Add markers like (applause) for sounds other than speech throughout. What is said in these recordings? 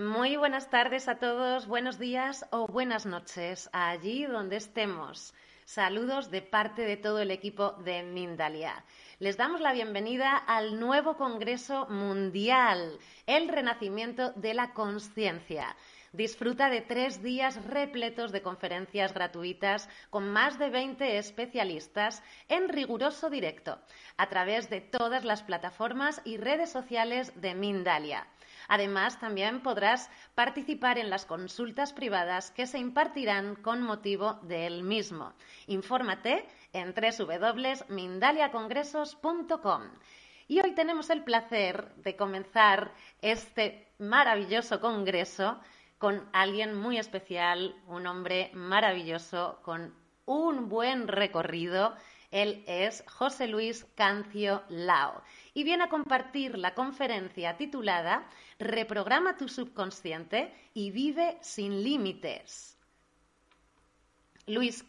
Muy buenas tardes a todos, buenos días o buenas noches, allí donde estemos. Saludos de parte de todo el equipo de Mindalia. Les damos la bienvenida al nuevo Congreso Mundial, el Renacimiento de la Conciencia. Disfruta de tres días repletos de conferencias gratuitas con más de 20 especialistas en riguroso directo, a través de todas las plataformas y redes sociales de Mindalia. Además, también podrás participar en las consultas privadas que se impartirán con motivo del mismo. Infórmate en www.mindaliacongresos.com. Y hoy tenemos el placer de comenzar este maravilloso congreso con alguien muy especial, un hombre maravilloso, con un buen recorrido. Él es José Luis Cancio Lao y viene a compartir la conferencia titulada Reprograma tu subconsciente y vive sin límites. Luis,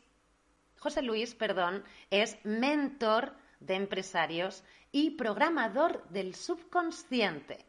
José Luis, perdón, es mentor de empresarios y programador del subconsciente.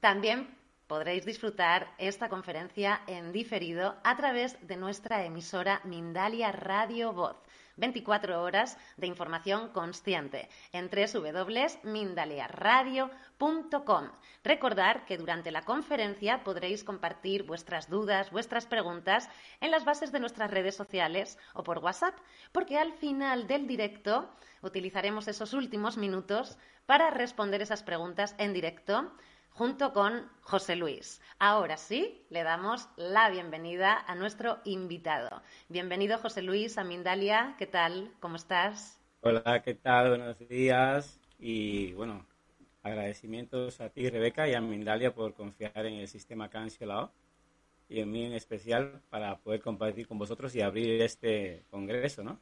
También podréis disfrutar esta conferencia en diferido a través de nuestra emisora Mindalia Radio Voz. 24 horas de información consciente en www.mindaliaradio.com. Recordar que durante la conferencia podréis compartir vuestras dudas, vuestras preguntas en las bases de nuestras redes sociales o por WhatsApp, porque al final del directo utilizaremos esos últimos minutos para responder esas preguntas en directo junto con José Luis. Ahora sí, le damos la bienvenida a nuestro invitado. Bienvenido, José Luis, a Mindalia. ¿Qué tal? ¿Cómo estás? Hola, ¿qué tal? Buenos días. Y bueno, agradecimientos a ti, Rebeca, y a Mindalia por confiar en el sistema cancelado y en mí en especial para poder compartir con vosotros y abrir este congreso, ¿no?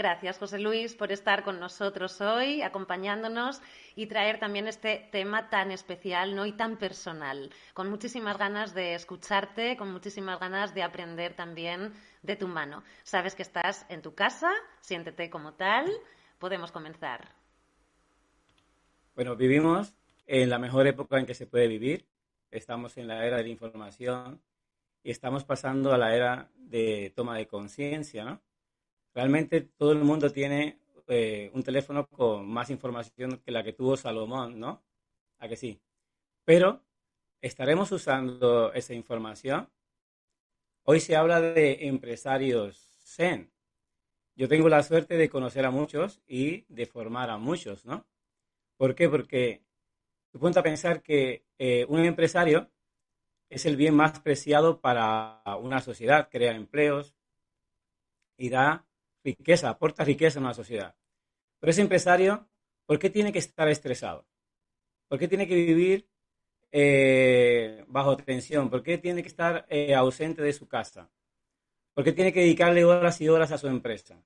Gracias, José Luis, por estar con nosotros hoy, acompañándonos y traer también este tema tan especial ¿no? y tan personal. Con muchísimas ganas de escucharte, con muchísimas ganas de aprender también de tu mano. Sabes que estás en tu casa, siéntete como tal. Podemos comenzar. Bueno, vivimos en la mejor época en que se puede vivir. Estamos en la era de la información y estamos pasando a la era de toma de conciencia, ¿no? Realmente todo el mundo tiene eh, un teléfono con más información que la que tuvo Salomón, ¿no? ¿A que sí? Pero, ¿estaremos usando esa información? Hoy se habla de empresarios Zen. Yo tengo la suerte de conocer a muchos y de formar a muchos, ¿no? ¿Por qué? Porque tú pones a pensar que eh, un empresario es el bien más preciado para una sociedad, crea empleos y da riqueza, aporta riqueza a una sociedad. Pero ese empresario, ¿por qué tiene que estar estresado? ¿Por qué tiene que vivir eh, bajo tensión? ¿Por qué tiene que estar eh, ausente de su casa? ¿Por qué tiene que dedicarle horas y horas a su empresa?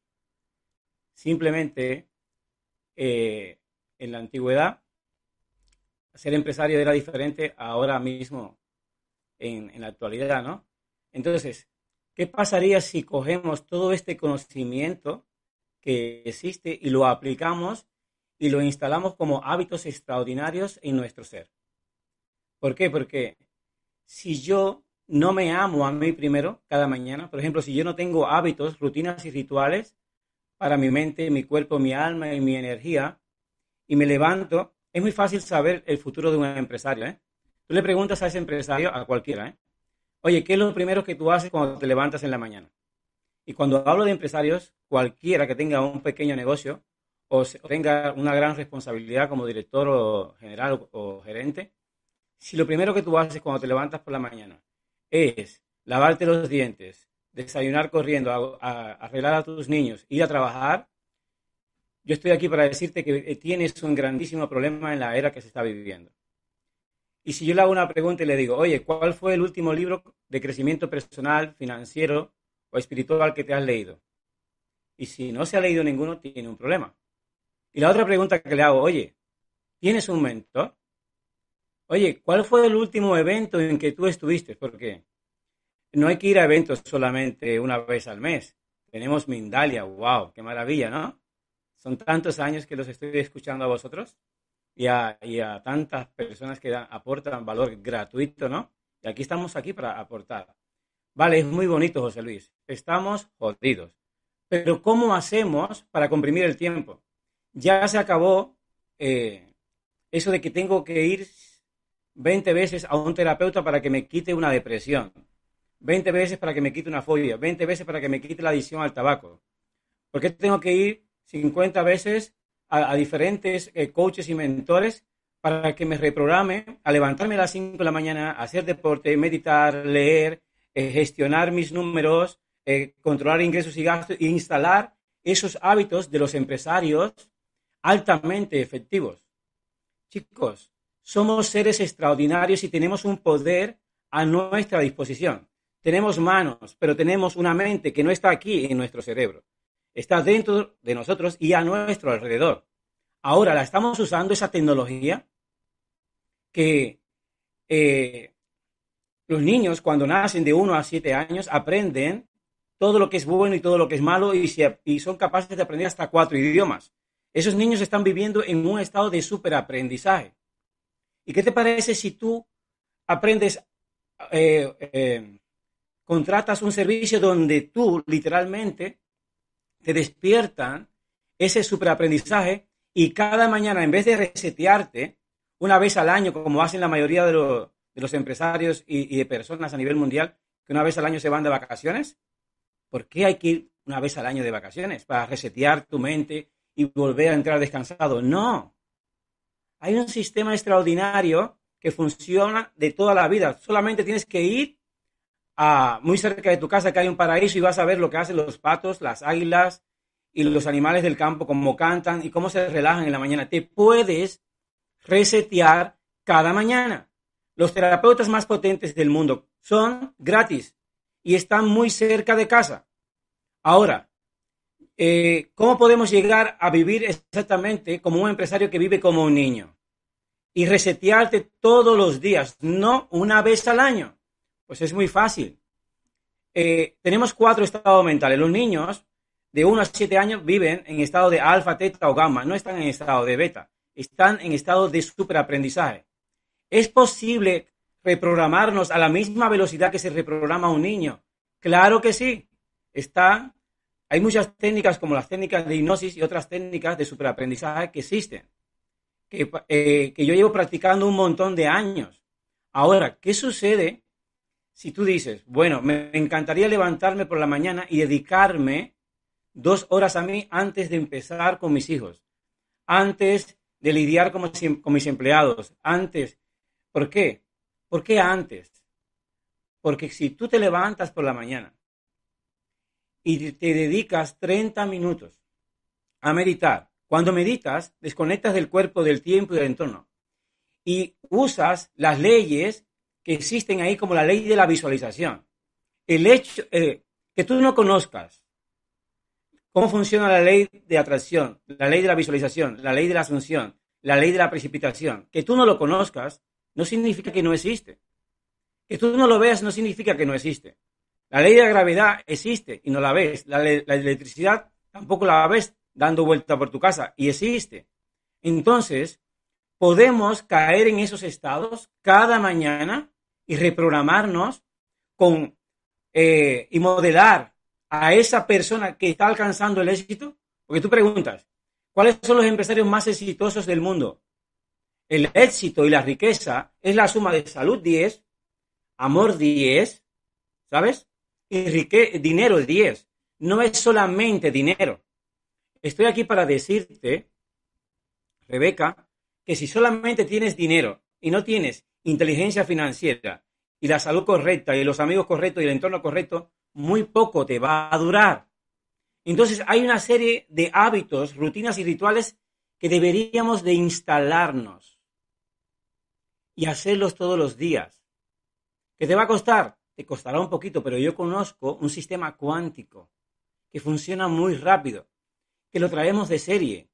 Simplemente, eh, en la antigüedad, ser empresario era diferente ahora mismo en, en la actualidad, ¿no? Entonces, ¿qué pasaría si cogemos todo este conocimiento que existe y lo aplicamos y lo instalamos como hábitos extraordinarios en nuestro ser? ¿Por qué? Porque si yo no me amo a mí primero cada mañana, por ejemplo, si yo no tengo hábitos, rutinas y rituales para mi mente, mi cuerpo, mi alma y mi energía, y me levanto, es muy fácil saber el futuro de un empresario. ¿eh? Tú le preguntas a ese empresario, a cualquiera, ¿eh? Oye, ¿qué es lo primero que tú haces cuando te levantas en la mañana? Y cuando hablo de empresarios, cualquiera que tenga un pequeño negocio o tenga una gran responsabilidad como director o general o gerente, si lo primero que tú haces cuando te levantas por la mañana es lavarte los dientes, desayunar corriendo, arreglar a tus niños, ir a trabajar, yo estoy aquí para decirte que tienes un grandísimo problema en la era que se está viviendo. Y si yo le hago una pregunta y le digo, oye, ¿cuál fue el último libro de crecimiento personal, financiero o espiritual que te has leído? Y si no se ha leído ninguno, tiene un problema. Y la otra pregunta que le hago, oye, ¿tienes un mentor? Oye, ¿cuál fue el último evento en que tú estuviste? Porque no hay que ir a eventos solamente una vez al mes. Tenemos Mindalia, wow, qué maravilla, ¿no? Son tantos años que los estoy escuchando a vosotros y a, tantas personas que aportan valor gratuito, ¿no? Y aquí estamos aquí para aportar. Vale, es muy bonito, José Luis. Estamos jodidos. Pero ¿cómo hacemos para comprimir el tiempo? Ya se acabó eh, eso de que tengo que ir 20 veces a un terapeuta para que me quite una depresión, 20 veces para que me quite una fobia, 20 veces para que me quite la adicción al tabaco. ¿Por qué tengo que ir 50 veces a, diferentes eh, coaches y mentores para que me reprograme a levantarme a las 5 de la mañana, hacer deporte, meditar, leer, eh, gestionar mis números, eh, controlar ingresos y gastos e instalar esos hábitos de los empresarios altamente efectivos. Chicos, somos seres extraordinarios y tenemos un poder a nuestra disposición. Tenemos manos, pero tenemos una mente que no está aquí en nuestro cerebro. Está dentro de nosotros y a nuestro alrededor. Ahora la estamos usando esa tecnología que eh, los niños cuando nacen de 1 a 7 años aprenden todo lo que es bueno y todo lo que es malo y, son capaces de aprender hasta cuatro idiomas. Esos niños están viviendo en un estado de superaprendizaje. ¿Y qué te parece si tú aprendes, eh, eh, contratas un servicio donde tú literalmente te despiertan ese superaprendizaje y cada mañana en vez de resetearte una vez al año, como hacen la mayoría de, los empresarios y, de personas a nivel mundial, que una vez al año se van de vacaciones, ¿por qué hay que ir una vez al año de vacaciones? Para resetear tu mente y volver a entrar descansado. No, hay un sistema extraordinario que funciona de toda la vida. Solamente tienes que ir a muy cerca de tu casa que hay un paraíso y vas a ver lo que hacen los patos, las águilas y los animales del campo, cómo cantan y cómo se relajan en la mañana. Te puedes resetear cada mañana. Los terapeutas más potentes del mundo son gratis y están muy cerca de casa. Ahora, eh, ¿cómo podemos llegar a vivir exactamente como un empresario que vive como un niño? y resetearte todos los días, no una vez al año. Pues es muy fácil. Eh, tenemos cuatro estados mentales. Los niños de 1 a 7 años viven en estado de alfa, teta o gamma, no están en estado de beta, están en estado de superaprendizaje. ¿Es posible reprogramarnos a la misma velocidad que se reprograma un niño? Claro que sí. Está, hay muchas técnicas como las técnicas de hipnosis y otras técnicas de superaprendizaje que existen. Eh, que, yo llevo practicando un montón de años. Ahora, ¿qué sucede si tú dices, bueno, me encantaría levantarme por la mañana y dedicarme dos horas a mí antes de empezar con mis hijos, antes de lidiar con, mis empleados, antes. ¿Por qué? ¿Por qué antes? Porque si tú te levantas por la mañana y te dedicas 30 minutos a meditar, cuando meditas, desconectas del cuerpo, del tiempo y del entorno. Y usas las leyes que existen ahí como la ley de la visualización. El hecho eh, que tú no conozcas cómo funciona la ley de atracción, la ley de la visualización, la ley de la asunción, la ley de la precipitación, que tú no lo conozcas, no significa que no existe. Que tú no lo veas no significa que no existe. La ley de la gravedad existe y no la ves. La, la electricidad tampoco la ves dando vuelta por tu casa y existe. Entonces, podemos caer en esos estados cada mañana y reprogramarnos con eh, y modelar a esa persona que está alcanzando el éxito. Porque tú preguntas, ¿cuáles son los empresarios más exitosos del mundo? El éxito y la riqueza es la suma de salud 10, amor 10, ¿sabes? Y dinero 10. No es solamente dinero. Estoy aquí para decirte, Rebeca, que si solamente tienes dinero y no tienes inteligencia financiera y la salud correcta y los amigos correctos y el entorno correcto, muy poco te va a durar. Entonces hay una serie de hábitos, rutinas y rituales que deberíamos de instalarnos y hacerlos todos los días. ¿Qué te va a costar? Te costará un poquito, pero yo conozco un sistema cuántico que funciona muy rápido, que lo traemos de serie.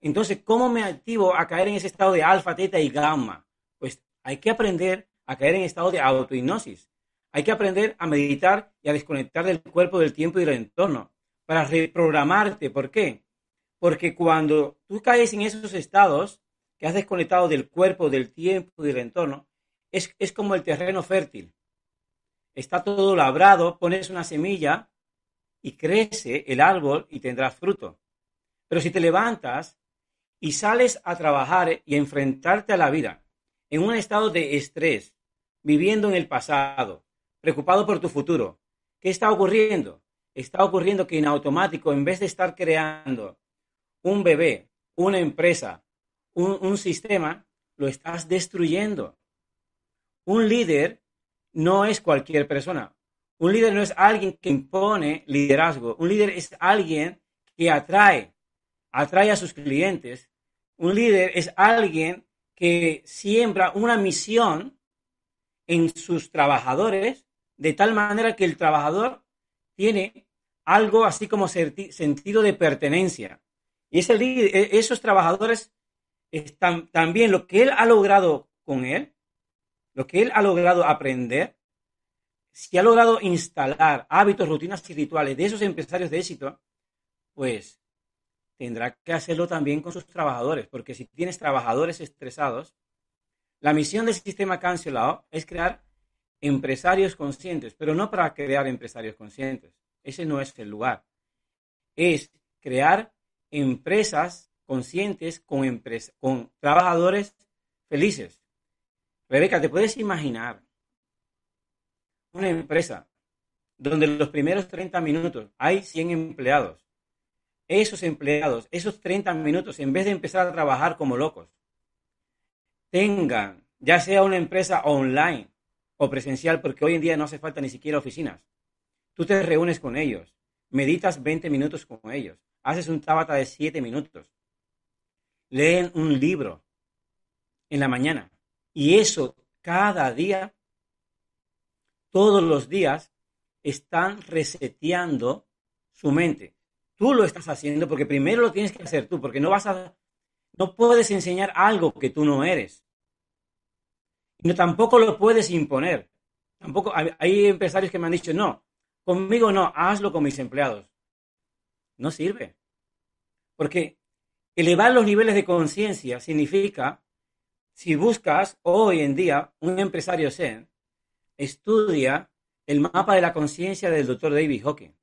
Entonces, ¿cómo me activo a caer en ese estado de alfa, teta y gamma? Pues hay que aprender a caer en estado de autohipnosis. Hay que aprender a meditar y a desconectar del cuerpo, del tiempo y del entorno para reprogramarte. ¿Por qué? Porque cuando tú caes en esos estados que has desconectado del cuerpo, del tiempo y del entorno, es, es como el terreno fértil. Está todo labrado, pones una semilla y crece el árbol y tendrás fruto. Pero si te levantas y sales a trabajar y a enfrentarte a la vida en un estado de estrés, viviendo en el pasado, preocupado por tu futuro, ¿qué está ocurriendo? Está ocurriendo que en automático, en vez de estar creando un bebé, una empresa, un, un sistema, lo estás destruyendo. Un líder no es cualquier persona. Un líder no es alguien que impone liderazgo. Un líder es alguien que atrae, atrae a sus clientes un líder es alguien que siembra una misión en sus trabajadores de tal manera que el trabajador tiene algo así como sentido de pertenencia. Y ese líder, esos trabajadores están también lo que él ha logrado con él, lo que él ha logrado aprender, si ha logrado instalar hábitos, rutinas y rituales de esos empresarios de éxito, pues tendrá que hacerlo también con sus trabajadores, porque si tienes trabajadores estresados, la misión del sistema cancelado es crear empresarios conscientes, pero no para crear empresarios conscientes. Ese no es el lugar. Es crear empresas conscientes con, con trabajadores felices. Rebeca, ¿te puedes imaginar una empresa donde los primeros 30 minutos hay 100 empleados esos empleados, esos 30 minutos, en vez de empezar a trabajar como locos, tengan, ya sea una empresa online o presencial, porque hoy en día no hace falta ni siquiera oficinas. Tú te reúnes con ellos, meditas 20 minutos con ellos, haces un tabata de 7 minutos, leen un libro en la mañana y eso cada día, todos los días, están reseteando su mente. Tú lo estás haciendo porque primero lo tienes que hacer tú, porque no vas a, no puedes enseñar algo que tú no eres. No, tampoco lo puedes imponer. Tampoco hay empresarios que me han dicho, no, conmigo no, hazlo con mis empleados. No sirve. Porque elevar los niveles de conciencia significa, si buscas hoy en día un empresario Zen, estudia el mapa de la conciencia del doctor David Hawking.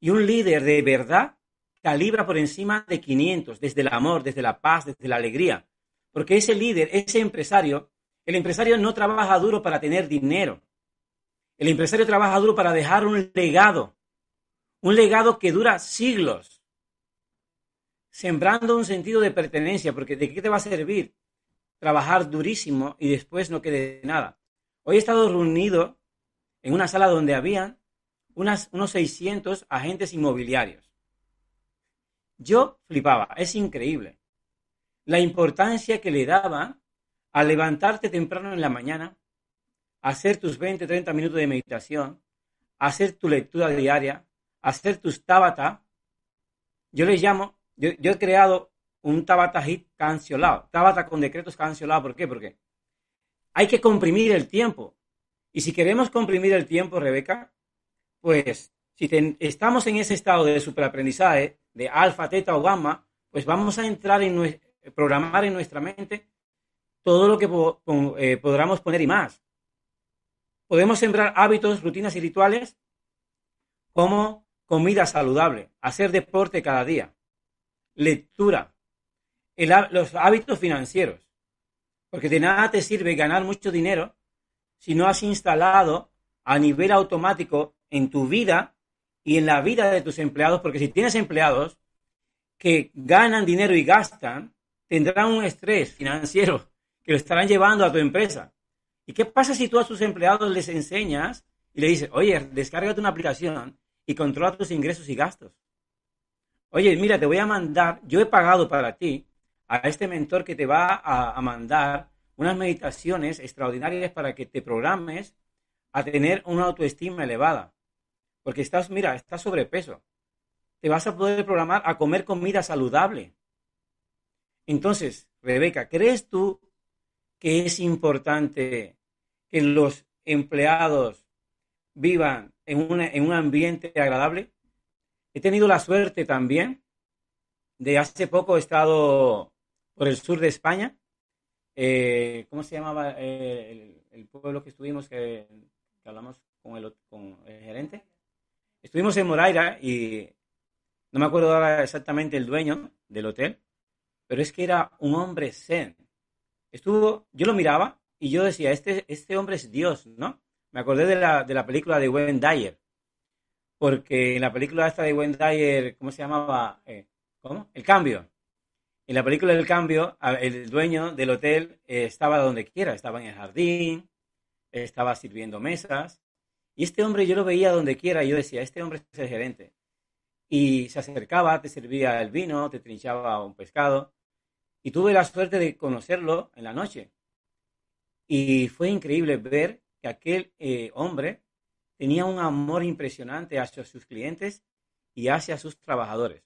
Y un líder de verdad calibra por encima de 500, desde el amor, desde la paz, desde la alegría. Porque ese líder, ese empresario, el empresario no trabaja duro para tener dinero. El empresario trabaja duro para dejar un legado, un legado que dura siglos, sembrando un sentido de pertenencia, porque ¿de qué te va a servir trabajar durísimo y después no quede nada? Hoy he estado reunido en una sala donde habían unos 600 agentes inmobiliarios. Yo flipaba, es increíble. La importancia que le daba a levantarte temprano en la mañana, hacer tus 20, 30 minutos de meditación, hacer tu lectura diaria, hacer tus tabata. Yo les llamo, yo, he creado un tabata hit cancelado, tabata con decretos cancelados. ¿Por qué? Porque hay que comprimir el tiempo. Y si queremos comprimir el tiempo, Rebeca, pues si estamos en ese estado de superaprendizaje, de alfa, teta o gamma, pues vamos a entrar en programar en nuestra mente todo lo que eh, podamos poner y más. Podemos sembrar hábitos, rutinas y rituales como comida saludable, hacer deporte cada día, lectura, los hábitos financieros. Porque de nada te sirve ganar mucho dinero si no has instalado a nivel automático en tu vida y en la vida de tus empleados, porque si tienes empleados que ganan dinero y gastan, tendrán un estrés financiero que lo estarán llevando a tu empresa. ¿Y qué pasa si tú a tus empleados les enseñas y le dices, oye, descárgate una aplicación y controla tus ingresos y gastos? Oye, mira, te voy a mandar, yo he pagado para ti a este mentor que te va a, a mandar unas meditaciones extraordinarias para que te programes a tener una autoestima elevada. Porque estás, mira, estás sobrepeso. Te vas a poder programar a comer comida saludable. Entonces, Rebeca, ¿crees tú que es importante que los empleados vivan en, en un ambiente agradable? He tenido la suerte también de hace poco he estado por el sur de España. Eh, ¿Cómo se llamaba eh, el, pueblo que estuvimos que, hablamos con el, con el gerente? Estuvimos en Moraira y no me acuerdo ahora exactamente el dueño del hotel, pero es que era un hombre zen. Estuvo, yo lo miraba y yo decía, este, este hombre es Dios, ¿no? Me acordé de la, de la película de Wayne Dyer, porque en la película esta de Wayne Dyer, ¿cómo se llamaba? Eh, ¿Cómo? El cambio. En la película del cambio, el dueño del hotel eh, estaba donde quiera, estaba en el jardín, estaba sirviendo mesas, y este hombre yo lo veía donde quiera, yo decía, este hombre es el gerente. Y se acercaba, te servía el vino, te trinchaba un pescado, y tuve la suerte de conocerlo en la noche. Y fue increíble ver que aquel eh, hombre tenía un amor impresionante hacia sus clientes y hacia sus trabajadores.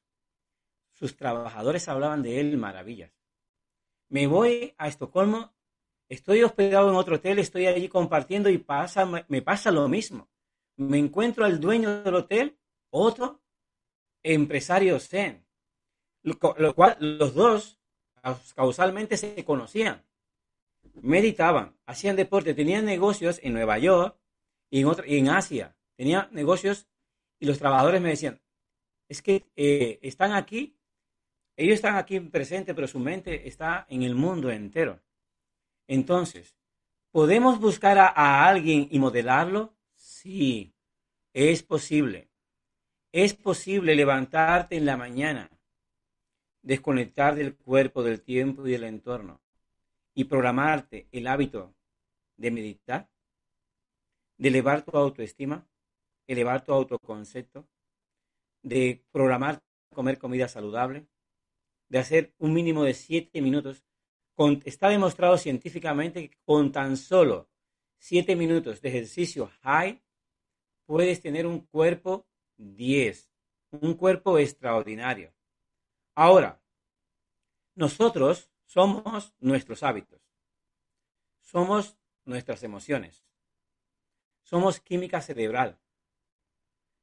Sus trabajadores hablaban de él maravillas. Me voy a Estocolmo, estoy hospedado en otro hotel, estoy allí compartiendo y pasa, me pasa lo mismo. Me encuentro al dueño del hotel, otro empresario zen, lo cual los dos causalmente se conocían, meditaban, hacían deporte, tenían negocios en Nueva York y en, Asia, tenían negocios y los trabajadores me decían, es que eh, están aquí, ellos están aquí presentes, pero su mente está en el mundo entero. Entonces, ¿podemos buscar a alguien y modelarlo? Sí, es posible. Es posible levantarte en la mañana desconectar del cuerpo, del tiempo y del entorno y programarte el hábito de meditar, de elevar tu autoestima, elevar tu autoconcepto, de programar comer comida saludable, de hacer un mínimo de siete minutos. Está demostrado científicamente que con tan solo siete minutos de ejercicio high puedes tener un cuerpo 10, un cuerpo extraordinario. Ahora, nosotros somos nuestros hábitos, somos nuestras emociones, somos química cerebral,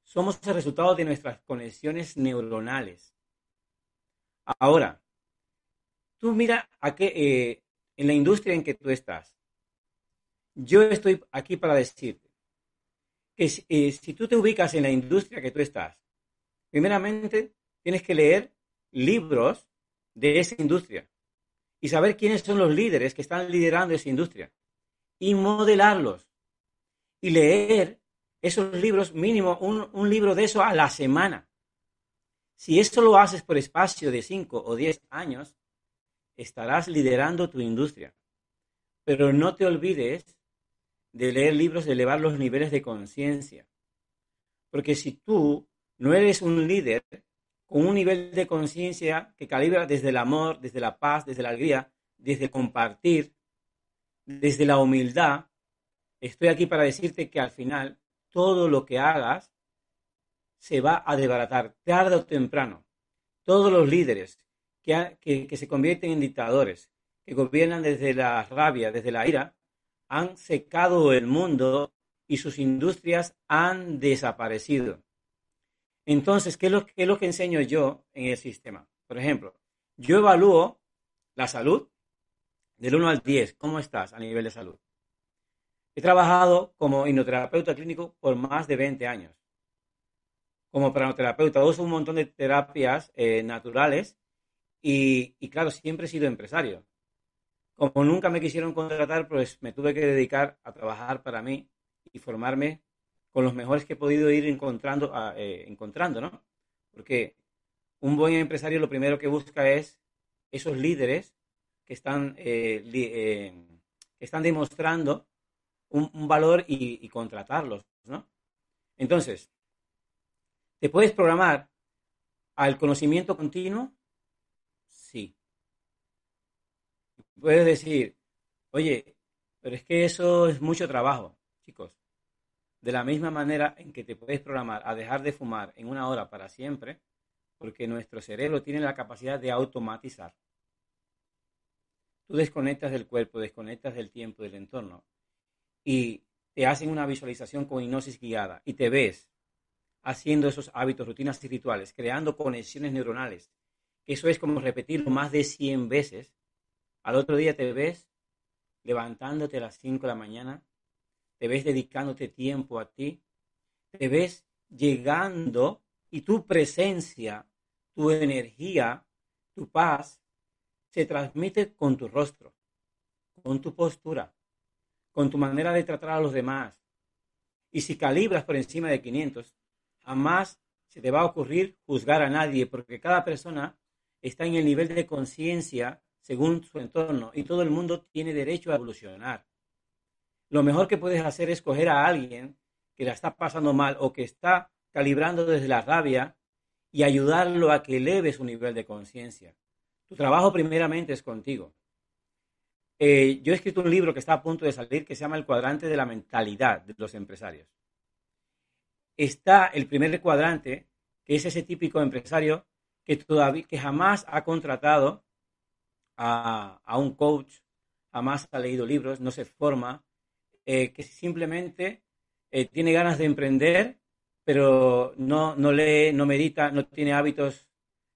somos el resultado de nuestras conexiones neuronales. Ahora, tú mira a qué, eh, en la industria en que tú estás. Yo estoy aquí para decirte que eh, si tú te ubicas en la industria que tú estás, primeramente tienes que leer libros de esa industria y saber quiénes son los líderes que están liderando esa industria y modelarlos y leer esos libros, mínimo un, libro de eso a la semana. Si esto lo haces por espacio de 5 o 10 años, estarás liderando tu industria. Pero no te olvides de leer libros, de elevar los niveles de conciencia. Porque si tú no eres un líder, con un nivel de conciencia que calibra desde el amor, desde la paz, desde la alegría, desde compartir, desde la humildad, estoy aquí para decirte que al final todo lo que hagas se va a desbaratar tarde o temprano. Todos los líderes que, que, se convierten en dictadores, que gobiernan desde la rabia, desde la ira, han secado el mundo y sus industrias han desaparecido. Entonces, ¿qué es, lo, qué es lo que enseño yo en el sistema? Por ejemplo, yo evalúo la salud del 1 al 10. ¿Cómo estás a nivel de salud? He trabajado como hipnoterapeuta clínico por más de 20 años. Como pranoterapeuta, uso un montón de terapias eh, naturales y, claro, siempre he sido empresario. Como nunca me quisieron contratar, pues me tuve que dedicar a trabajar para mí y formarme con los mejores que he podido ir encontrando, eh, encontrando, ¿no? Porque un buen empresario lo primero que busca es esos líderes que están, eh, eh, están demostrando un, valor y, y, contratarlos, ¿no? Entonces, ¿te puedes programar al conocimiento continuo? Sí. Puedes decir, oye, pero es que eso es mucho trabajo, chicos. De la misma manera en que te puedes programar a dejar de fumar en una hora para siempre, porque nuestro cerebro tiene la capacidad de automatizar. Tú desconectas del cuerpo, desconectas del tiempo, del entorno, y te hacen una visualización con hipnosis guiada y te ves haciendo esos hábitos, rutinas y rituales, creando conexiones neuronales. Eso es como repetirlo más de 100 veces. Al otro día te ves levantándote a las 5 de la mañana te ves dedicándote tiempo a ti, te ves llegando y tu presencia, tu energía, tu paz, se transmite con tu rostro, con tu postura, con tu manera de tratar a los demás. Y si calibras por encima de 500, jamás se te va a ocurrir juzgar a nadie, porque cada persona está en el nivel de conciencia según su entorno y todo el mundo tiene derecho a evolucionar lo mejor que puedes hacer es coger a alguien que la está pasando mal o que está calibrando desde la rabia y ayudarlo a que eleve su nivel de conciencia. Tu trabajo primeramente es contigo. Eh, yo he escrito un libro que está a punto de salir que se llama El cuadrante de la mentalidad de los empresarios. Está el primer cuadrante, que es ese típico empresario que, todavía, que jamás ha contratado a, a un coach, jamás ha leído libros, no se forma, eh, que simplemente eh, tiene ganas de emprender, pero no, no lee, no medita, no tiene hábitos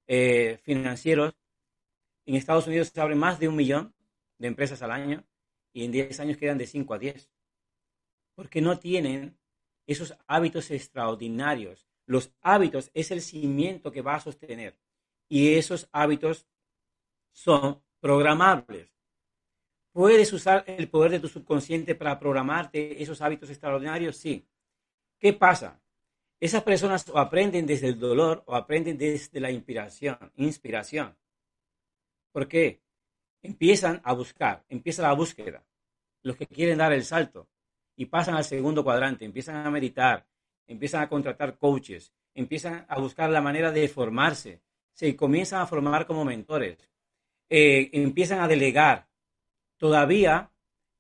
eh, financieros. En Estados Unidos se abren más de un millón de empresas al año y en 10 años quedan de 5 a 10. Porque no tienen esos hábitos extraordinarios. Los hábitos es el cimiento que va a sostener y esos hábitos son programables. ¿Puedes usar el poder de tu subconsciente para programarte esos hábitos extraordinarios? Sí. ¿Qué pasa? Esas personas o aprenden desde el dolor o aprenden desde la inspiración. inspiración. ¿Por qué? Empiezan a buscar, empieza la búsqueda. Los que quieren dar el salto y pasan al segundo cuadrante, empiezan a meditar, empiezan a contratar coaches, empiezan a buscar la manera de formarse, se comienzan a formar como mentores, eh, empiezan a delegar, todavía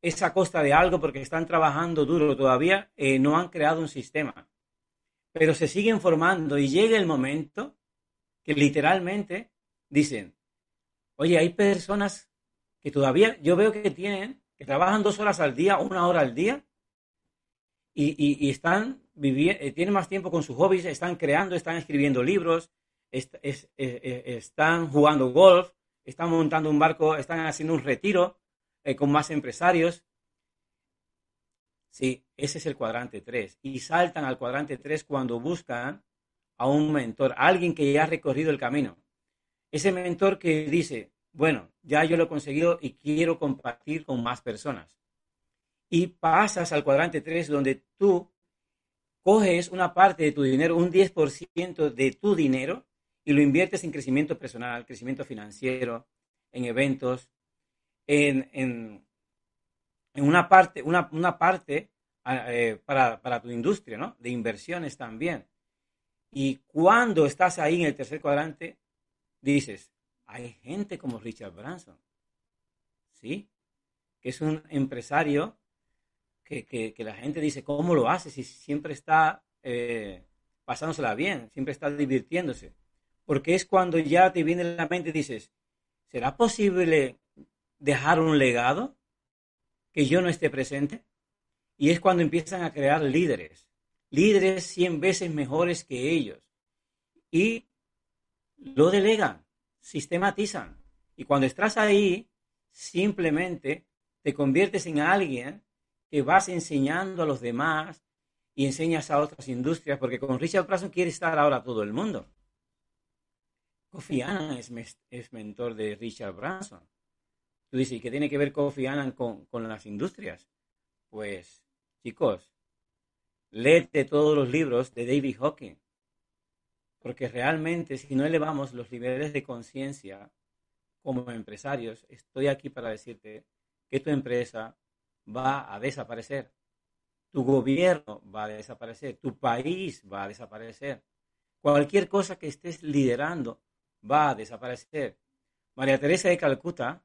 es a costa de algo porque están trabajando duro, todavía eh, no han creado un sistema, pero se siguen formando y llega el momento que literalmente dicen, oye, hay personas que todavía yo veo que tienen, que trabajan dos horas al día, una hora al día, y, están viviendo, eh, tienen más tiempo con sus hobbies, están creando, están escribiendo libros, eh, están jugando golf, están montando un barco, están haciendo un retiro, eh, con más empresarios. Sí, ese es el cuadrante 3. Y saltan al cuadrante 3 cuando buscan a un mentor, alguien que ya ha recorrido el camino. Ese mentor que dice, bueno, ya yo lo he conseguido y quiero compartir con más personas. Y pasas al cuadrante 3 donde tú coges una parte de tu dinero, un 10% de tu dinero, y lo inviertes en crecimiento personal, crecimiento financiero, en eventos, en, una parte, una, parte ah, eh, para, tu industria, ¿no? De inversiones también. Y cuando estás ahí en el tercer cuadrante, dices, hay gente como Richard Branson, ¿sí? Que es un empresario que, la gente dice, ¿cómo lo hace? Si siempre está eh, pasándosela bien, siempre está divirtiéndose. Porque es cuando ya te viene la mente y dices, ¿será posible dejar un legado? que yo no esté presente? Y es cuando empiezan a crear líderes, líderes 100 veces mejores que ellos. Y lo delegan, sistematizan. Y cuando estás ahí, simplemente te conviertes en alguien que vas enseñando a los demás y enseñas a otras industrias, porque con Richard Branson quiere estar ahora todo el mundo. Kofi Annan es, mentor de Richard Branson. Tú dices, ¿y qué tiene que ver Kofi Annan con, con las industrias? Pues, chicos, léete todos los libros de David Hawking. Porque realmente, si no elevamos los niveles de conciencia como empresarios, estoy aquí para decirte que tu empresa va a desaparecer. Tu gobierno va a desaparecer. Tu país va a desaparecer. Cualquier cosa que estés liderando va a desaparecer. María Teresa de Calcuta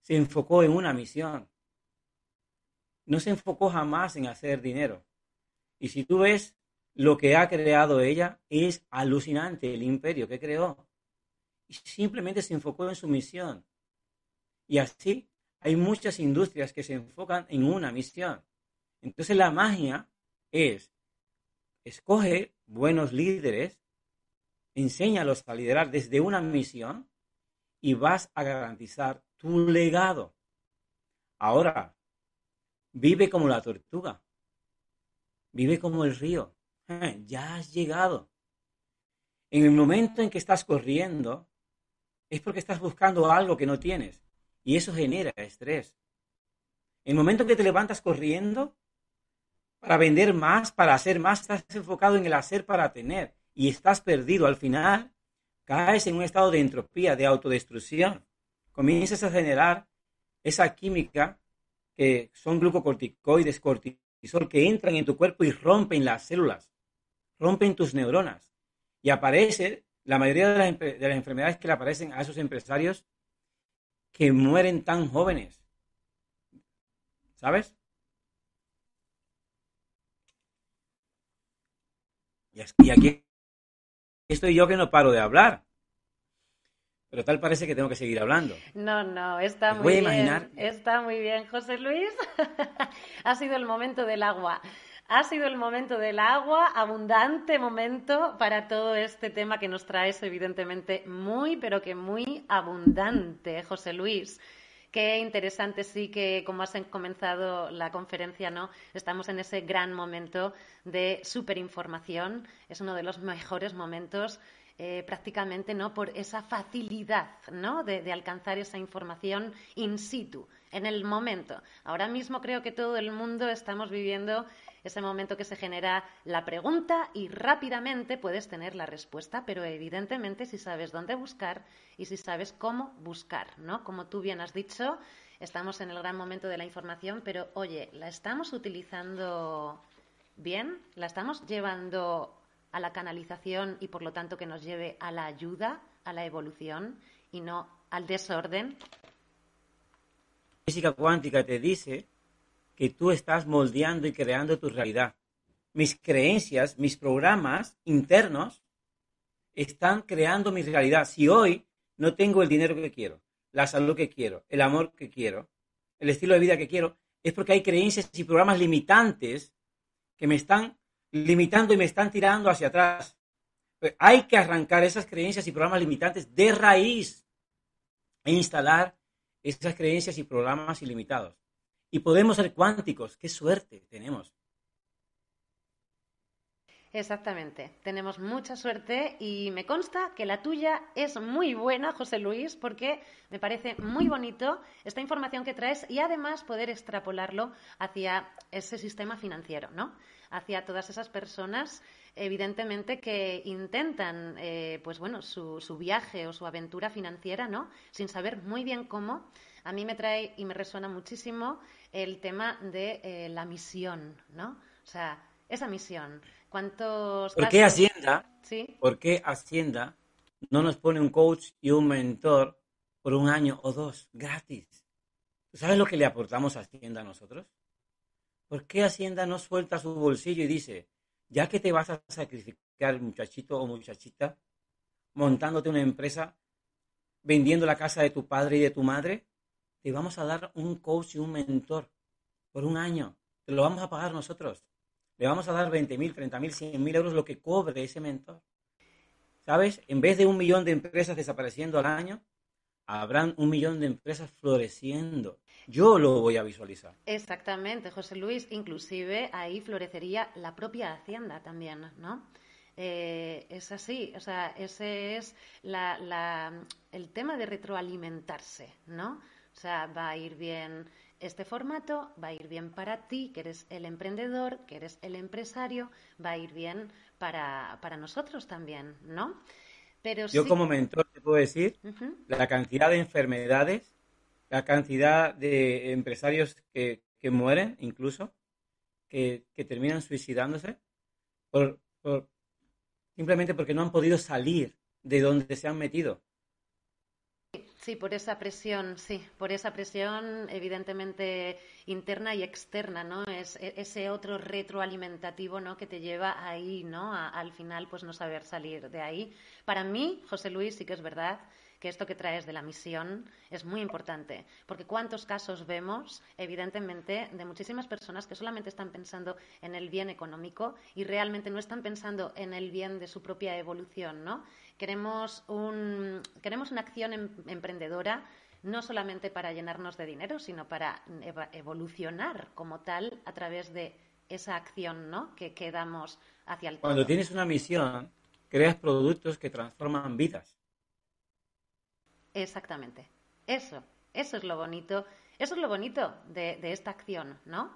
se enfocó en una misión. No se enfocó jamás en hacer dinero. Y si tú ves lo que ha creado ella, es alucinante el imperio que creó. Y simplemente se enfocó en su misión. Y así hay muchas industrias que se enfocan en una misión. Entonces la magia es, escoge buenos líderes, enséñalos a liderar desde una misión y vas a garantizar tu legado. Ahora, vive como la tortuga, vive como el río. (laughs) Ya has llegado. En el momento en que estás corriendo, es porque estás buscando algo que no tienes. Y eso genera estrés. El momento que te levantas corriendo para vender más, para hacer más, estás enfocado en el hacer para tener y estás perdido. Al final, caes en un estado de entropía, de autodestrucción. Comienzas a generar esa química que son glucocorticoides, cortisol, que entran en tu cuerpo y rompen las células, rompen tus neuronas. Y aparece, la mayoría de las, de las enfermedades que le aparecen a esos empresarios que mueren tan jóvenes. ¿Sabes? Y aquí estoy yo que no paro de hablar. Pero tal parece que tengo que seguir hablando. No, no, está muy bien. Está muy bien, José Luis. (laughs) ha sido el momento del agua. Ha sido el momento del agua, abundante momento para todo este tema que nos traes, evidentemente muy, pero que muy abundante, José Luis. Qué interesante, sí, que como has comenzado la conferencia, ¿no? Estamos en ese gran momento de superinformación. Es uno de los mejores momentos eh, prácticamente no por esa facilidad ¿no? de, alcanzar esa información in situ, en el momento. Ahora mismo creo que todo el mundo estamos viviendo ese momento que se genera la pregunta y rápidamente puedes tener la respuesta, pero evidentemente si sabes dónde buscar y si sabes cómo buscar, ¿no? Como tú bien has dicho, estamos en el gran momento de la información, pero oye, ¿la estamos utilizando bien? ¿La estamos llevando a la canalización y por lo tanto que nos lleve a la ayuda, a la evolución y no al desorden? Física cuántica te dice que tú estás moldeando y creando tu realidad. Mis creencias, mis programas internos están creando mi realidad. Si hoy no tengo el dinero que quiero, la salud que quiero, el amor que quiero, el estilo de vida que quiero, es porque hay creencias y programas limitantes que me están limitando y me están tirando hacia atrás. Hay que arrancar esas creencias y programas limitantes de raíz e instalar esas creencias y programas ilimitados. Y podemos ser cuánticos. ¡Qué suerte tenemos! Exactamente, tenemos mucha suerte y me consta que la tuya es muy buena, José Luis, porque me parece muy bonito esta información que traes y además poder extrapolarlo hacia ese sistema financiero, ¿no? Hacia todas esas personas, evidentemente, que intentan, eh, pues bueno, su, su viaje o su aventura financiera, ¿no? Sin saber muy bien cómo. A mí me trae y me resuena muchísimo el tema de eh, la misión, ¿no? O sea, esa misión. ¿Cuántos ¿Por qué Hacienda? ¿Sí? ¿Por qué Hacienda no nos pone un coach y un mentor por un año o dos gratis? ¿Sabes lo que le aportamos a Hacienda a nosotros? ¿Por qué Hacienda no suelta su bolsillo y dice, ya que te vas a sacrificar, muchachito o muchachita, montándote una empresa, vendiendo la casa de tu padre y de tu madre, te vamos a dar un coach y un mentor por un año. Te lo vamos a pagar nosotros. Le vamos a dar 20.000, 30.000, 100.000 euros lo que cobre ese mentor. ¿Sabes? En vez de un millón de empresas desapareciendo al año, habrán un millón de empresas floreciendo. Yo lo voy a visualizar. Exactamente, José Luis. Inclusive ahí florecería la propia Hacienda también, ¿no? Eh, es así, o sea, ese es el tema de retroalimentarse, ¿no? O sea, va a ir bien este formato, va a ir bien para ti, que eres el emprendedor, que eres el empresario, va a ir bien para, nosotros también, ¿no? Pero Yo como mentor te puedo decir la cantidad de enfermedades, la cantidad de empresarios que, mueren incluso, que, terminan suicidándose por, simplemente porque no han podido salir de donde se han metido. Sí, por esa presión, sí, por esa presión evidentemente interna y externa, ¿no? Es e, ese otro retroalimentativo, ¿no? Que te lleva ahí, ¿no? al final, pues no saber salir de ahí. Para mí, José Luis, sí que es verdad que esto que traes de la misión es muy importante, porque cuántos casos vemos, evidentemente, de muchísimas personas que solamente están pensando en el bien económico y realmente no están pensando en el bien de su propia evolución, ¿no? Queremos, un, queremos una acción em, emprendedora no solamente para llenarnos de dinero, sino para evolucionar como tal a través de esa acción ¿no? que, que damos hacia el Cuando tienes una misión, creas productos que transforman vidas. Exactamente. Eso, eso es lo bonito, eso es lo bonito de, esta acción, ¿no?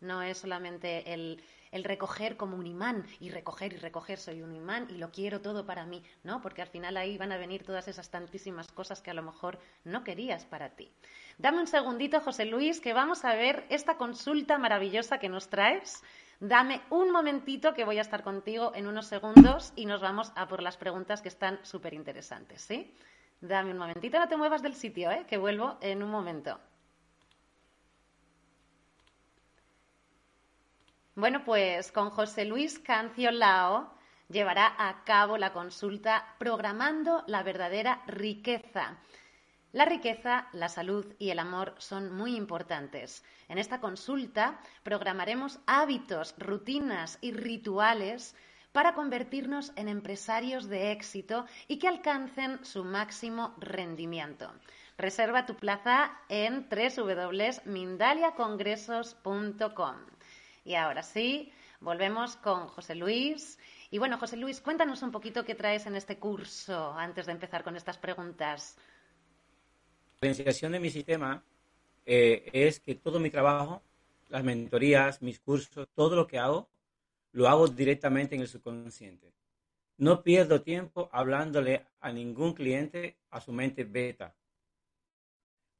No es solamente el, el, recoger como un imán y recoger y recoger, soy un imán y lo quiero todo para mí, ¿no? Porque al final ahí van a venir todas esas tantísimas cosas que a lo mejor no querías para ti. Dame un segundito, José Luis, que vamos a ver esta consulta maravillosa que nos traes. Dame un momentito que voy a estar contigo en unos segundos y nos vamos a por las preguntas que están súper interesantes, ¿sí? Dame un momentito, no te muevas del sitio, ¿eh? que vuelvo en un momento. Bueno, pues con José Luis Cancio Lao llevará a cabo la consulta Programando la verdadera riqueza. La riqueza, la salud y el amor son muy importantes. En esta consulta programaremos hábitos, rutinas y rituales para convertirnos en empresarios de éxito y que alcancen su máximo rendimiento. Reserva tu plaza en www.mindaliacongresos.com. Y ahora sí, volvemos con José Luis. Y bueno, José Luis, cuéntanos un poquito qué traes en este curso antes de empezar con estas preguntas. La diferenciación de mi sistema eh, es que todo mi trabajo, las mentorías, mis cursos, todo lo que hago, lo hago directamente en el subconsciente. No pierdo tiempo hablándole a ningún cliente a su mente beta.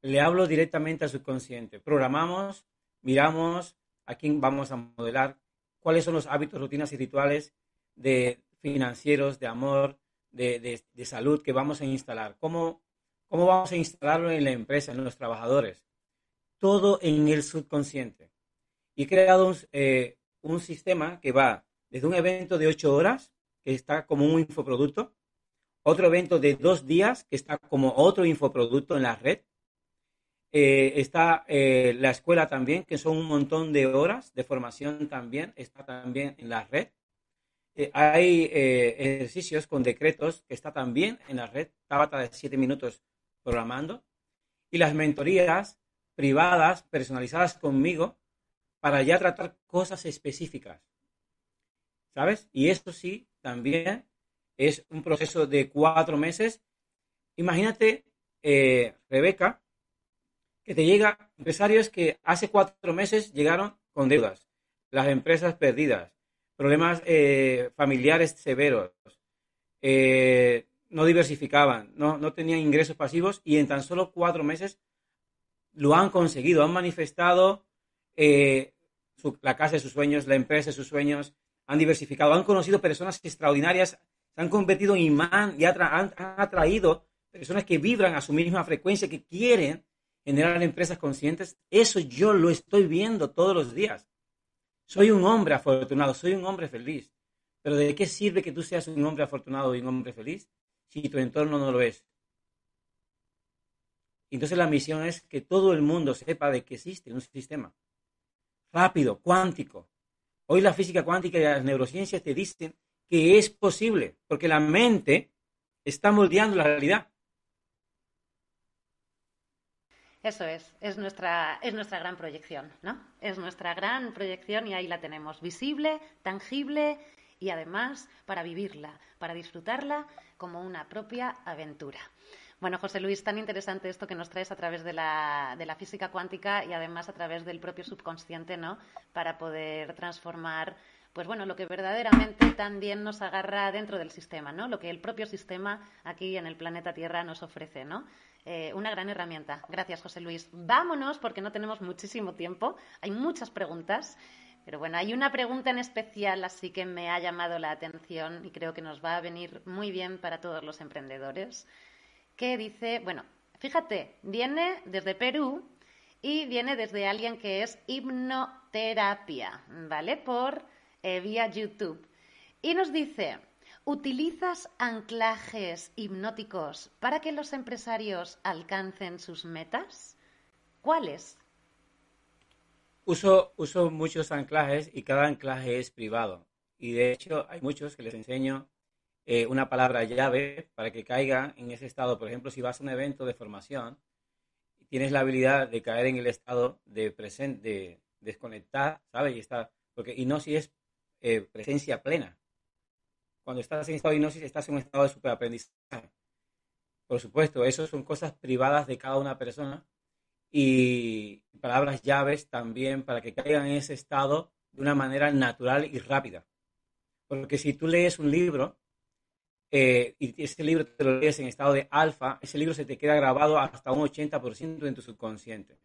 Le hablo directamente al subconsciente. Programamos, miramos a quién vamos a modelar, cuáles son los hábitos, rutinas y rituales de financieros, de amor, de, salud que vamos a instalar. ¿Cómo, ¿Cómo vamos a instalarlo en la empresa, en los trabajadores? Todo en el subconsciente. Y he creado un, eh, un sistema que va desde un evento de ocho horas, que está como un infoproducto, otro evento de dos días, que está como otro infoproducto en la red. Eh, está eh, la escuela también, que son un montón de horas de formación también, está también en la red. Eh, hay ejercicios con decretos que está también en la red, Tabata de siete minutos programando. Y las mentorías privadas, personalizadas conmigo, para ya tratar cosas específicas. ¿Sabes? Y esto sí, también es un proceso de cuatro meses. Imagínate, eh, Rebeca, que te llega empresarios que hace cuatro meses llegaron con deudas, las empresas perdidas, problemas eh, familiares severos, eh, no diversificaban, no, no tenían ingresos pasivos y en tan solo cuatro meses lo han conseguido, han manifestado eh, la casa de sus sueños, la empresa de sus sueños, han diversificado, han conocido personas extraordinarias, se han convertido en imán y han, atraído personas que vibran a su misma frecuencia, que quieren generar empresas conscientes. Eso yo lo estoy viendo todos los días. Soy un hombre afortunado, soy un hombre feliz. Pero ¿de qué sirve que tú seas un hombre afortunado y un hombre feliz si tu entorno no lo es? Entonces la misión es que todo el mundo sepa de que existe un sistema. Rápido, cuántico. Hoy la física cuántica y las neurociencias te dicen que es posible, porque la mente está moldeando la realidad. Eso es, es nuestra, es nuestra gran proyección, ¿no? Es nuestra gran proyección y ahí la tenemos, visible, tangible y además para vivirla, para disfrutarla como una propia aventura. Bueno, José Luis, tan interesante esto que nos traes a través de la, de la física cuántica y además a través del propio subconsciente, ¿no? Para poder transformar pues bueno, lo que verdaderamente también nos agarra dentro del sistema, ¿no? Lo que el propio sistema aquí en el planeta Tierra nos ofrece, ¿no? Eh, una gran herramienta. Gracias, José Luis. Vámonos porque no tenemos muchísimo tiempo. Hay muchas preguntas. Pero bueno, hay una pregunta en especial, así que me ha llamado la atención y creo que nos va a venir muy bien para todos los emprendedores, que dice, bueno, fíjate, viene desde Perú y viene desde alguien que es hipnoterapia, ¿vale? Por eh, vía YouTube. Y nos dice, ¿utilizas anclajes hipnóticos para que los empresarios alcancen sus metas? ¿Cuáles? Uso, uso muchos anclajes y cada anclaje es privado. Y de hecho hay muchos que les enseño eh, una palabra llave para que caigan en ese estado. Por ejemplo, si vas a un evento de formación, tienes la habilidad de caer en el estado de presente, de desconectar, ¿sabes? Y está, porque si es eh, presencia plena. Cuando estás en estado de hipnosis, estás en un estado de superaprendizaje. Por supuesto, eso son cosas privadas de cada una persona y palabras llaves también para que caigan en ese estado de una manera natural y rápida. Porque si tú lees un libro eh, y ese libro te lo lees en estado de alfa, ese libro se te queda grabado hasta un 80% en tu subconsciente.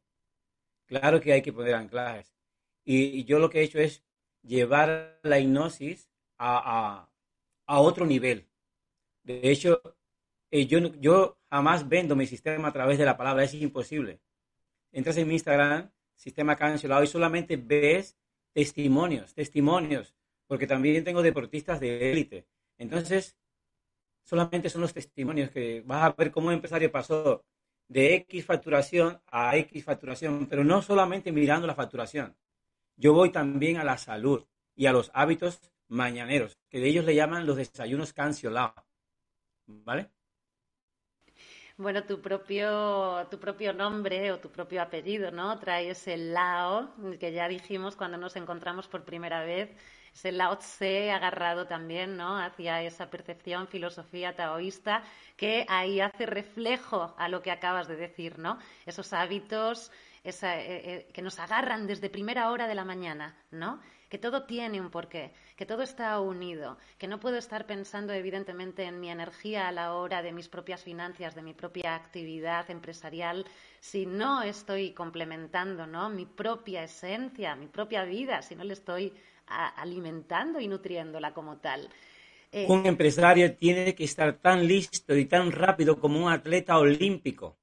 Claro que hay que poner anclajes. y, yo lo que he hecho es llevar la hipnosis a, otro nivel. De hecho, eh, yo, yo jamás vendo mi sistema a través de la palabra, es imposible. Entras en mi Instagram, sistema cancelado, y solamente ves testimonios, testimonios, porque también tengo deportistas de élite. Entonces, solamente son los testimonios que vas a ver cómo un empresario pasó de X facturación a X facturación, pero no solamente mirando la facturación, yo voy también a la salud y a los hábitos mañaneros, que de ellos le llaman los desayunos canciolados. ¿Vale? Bueno, tu propio, tu propio nombre o tu propio apellido, ¿no? Trae ese Lao, que ya dijimos cuando nos encontramos por primera vez, ese Lao Tse agarrado también, ¿no? Hacia esa percepción, filosofía taoísta, que ahí hace reflejo a lo que acabas de decir, ¿no? Esos hábitos, eh, eh, que nos agarran desde primera hora de la mañana, ¿no? Que todo tiene un porqué, que todo está unido, que no puedo estar pensando evidentemente en mi energía a la hora de mis propias finanzas, de mi propia actividad empresarial, si no estoy complementando, ¿no? Mi propia esencia, mi propia vida, si no le estoy alimentando y nutriéndola como tal. Eh, un empresario tiene que estar tan listo y tan rápido como un atleta olímpico.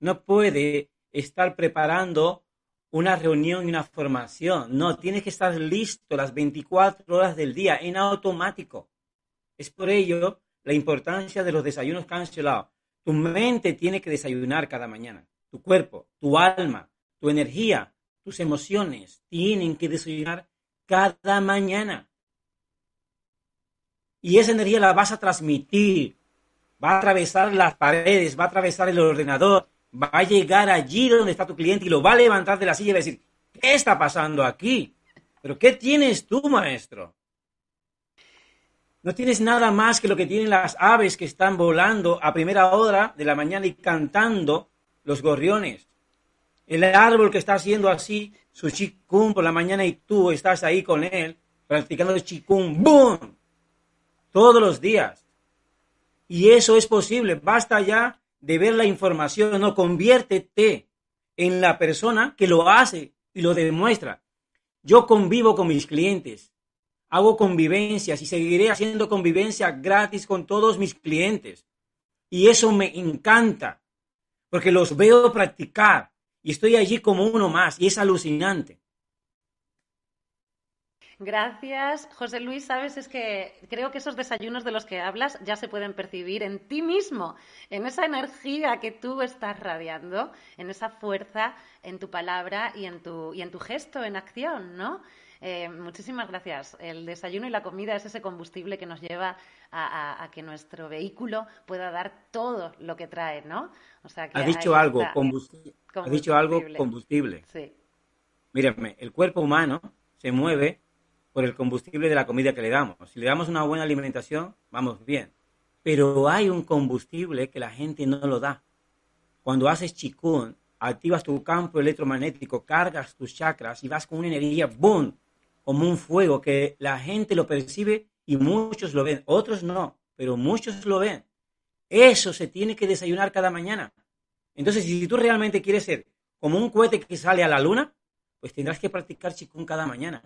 No puede estar preparando una reunión y una formación. No, tienes que estar listo las 24 horas del día en automático. Es por ello la importancia de los desayunos cancelados. Tu mente tiene que desayunar cada mañana. Tu cuerpo, tu alma, tu energía, tus emociones tienen que desayunar cada mañana. Y esa energía la vas a transmitir. Va a atravesar las paredes, va a atravesar el ordenador, va a llegar allí donde está tu cliente y lo va a levantar de la silla y va a decir, ¿qué está pasando aquí? ¿Pero qué tienes tú, maestro? No tienes nada más que lo que tienen las aves que están volando a primera hora de la mañana y cantando los gorriones. El árbol que está haciendo así su chikung por la mañana y tú estás ahí con él practicando el chikung, ¡boom! Todos los días. Y eso es posible. Basta ya de ver la información, no, conviértete en la persona que lo hace y lo demuestra. Yo convivo con mis clientes, hago convivencias y seguiré haciendo convivencia gratis con todos mis clientes. Y eso me encanta, porque los veo practicar y estoy allí como uno más y es alucinante. Gracias. José Luis, sabes, es que creo que esos desayunos de los que hablas ya se pueden percibir en ti mismo, en esa energía que tú estás radiando, en esa fuerza en tu palabra y en tu, y en tu gesto, en acción, ¿no? Eh, muchísimas gracias. El desayuno y la comida es ese combustible que nos lleva a, que nuestro vehículo pueda dar todo lo que trae, ¿no? O sea, ha dicho algo, combustible. Ha dicho algo combustible. Sí. Mírame, el cuerpo humano se mueve por el combustible de la comida que le damos. Si le damos una buena alimentación, vamos bien. Pero hay un combustible que la gente no lo da. Cuando haces chikun, activas tu campo electromagnético, cargas tus chakras y vas con una energía, ¡boom! Como un fuego que la gente lo percibe y muchos lo ven. Otros no, pero muchos lo ven. Eso se tiene que desayunar cada mañana. Entonces, si tú realmente quieres ser como un cohete que sale a la luna, pues tendrás que practicar chikun cada mañana.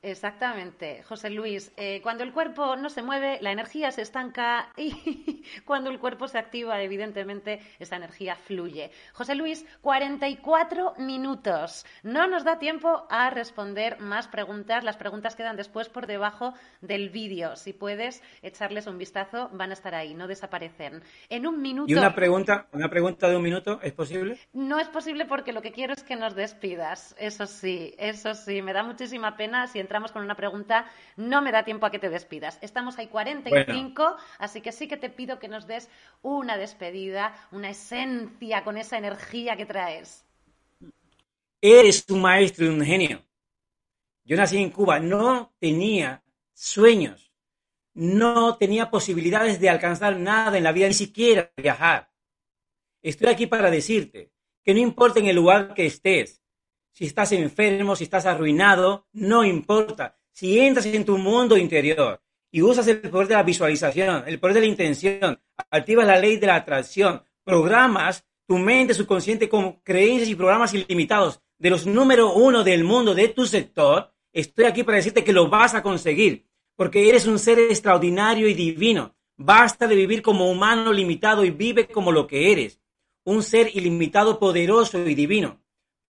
Exactamente, José Luis. Eh, cuando el cuerpo no se mueve, la energía se estanca y (laughs) cuando el cuerpo se activa, evidentemente, esa energía fluye. José Luis, 44 minutos. No nos da tiempo a responder más preguntas. Las preguntas quedan después por debajo del vídeo. Si puedes echarles un vistazo, van a estar ahí, no desaparecen. En un minuto. ¿Y una pregunta, una pregunta de un minuto es posible? No es posible porque lo que quiero es que nos despidas. Eso sí, eso sí. Me da muchísima pena si entramos con una pregunta, no me da tiempo a que te despidas. Estamos ahí 45, así que sí que te pido que nos des una despedida, una esencia con esa energía que traes. Eres un maestro y un genio. Yo nací en Cuba, no tenía sueños, no tenía posibilidades de alcanzar nada en la vida, ni siquiera viajar. Estoy aquí para decirte que no importa en el lugar que estés, si estás enfermo, si estás arruinado, no importa. Si entras en tu mundo interior y usas el poder de la visualización, el poder de la intención, activas la ley de la atracción, programas tu mente subconsciente con creencias y programas ilimitados de los número uno del mundo de tu sector, estoy aquí para decirte que lo vas a conseguir, porque eres un ser extraordinario y divino. Basta de vivir como humano limitado y vive como lo que eres, un ser ilimitado, poderoso y divino.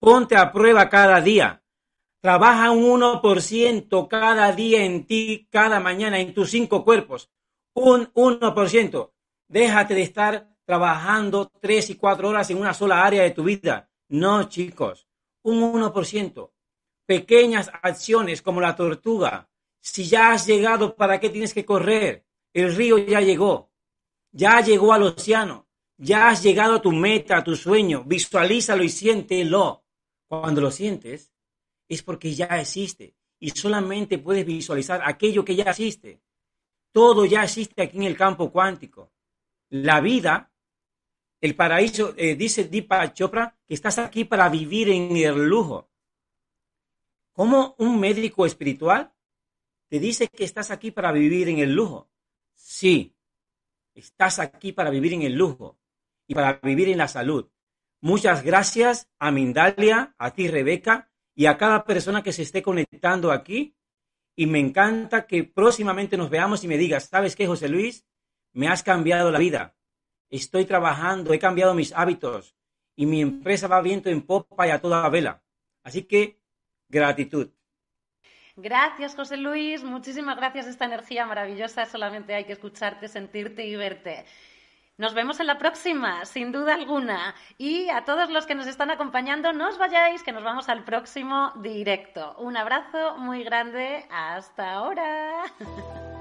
Ponte a prueba cada día. Trabaja un 1% cada día en ti, cada mañana, en tus cinco cuerpos. Un 1%. Déjate de estar trabajando tres y cuatro horas en una sola área de tu vida. No, chicos. Un 1%. Pequeñas acciones como la tortuga. Si ya has llegado, ¿para qué tienes que correr? El río ya llegó. Ya llegó al océano. Ya has llegado a tu meta, a tu sueño. Visualízalo y siéntelo. Cuando lo sientes, es porque ya existe y solamente puedes visualizar aquello que ya existe. Todo ya existe aquí en el campo cuántico. La vida, el paraíso, eh, dice Deepak Chopra que estás aquí para vivir en el lujo. ¿Cómo un médico espiritual te dice que estás aquí para vivir en el lujo? Sí, estás aquí para vivir en el lujo y para vivir en la salud. Muchas gracias a Mindalia, a ti Rebeca y a cada persona que se esté conectando aquí. Y me encanta que próximamente nos veamos y me digas, ¿sabes qué, José Luis? Me has cambiado la vida. Estoy trabajando, he cambiado mis hábitos y mi empresa va viento en popa y a toda vela. Así que, gratitud. Gracias, José Luis. Muchísimas gracias. Esta energía maravillosa solamente hay que escucharte, sentirte y verte. Nos vemos en la próxima, sin duda alguna. Y a todos los que nos están acompañando, no os vayáis, que nos vamos al próximo directo. Un abrazo muy grande. Hasta ahora. (laughs)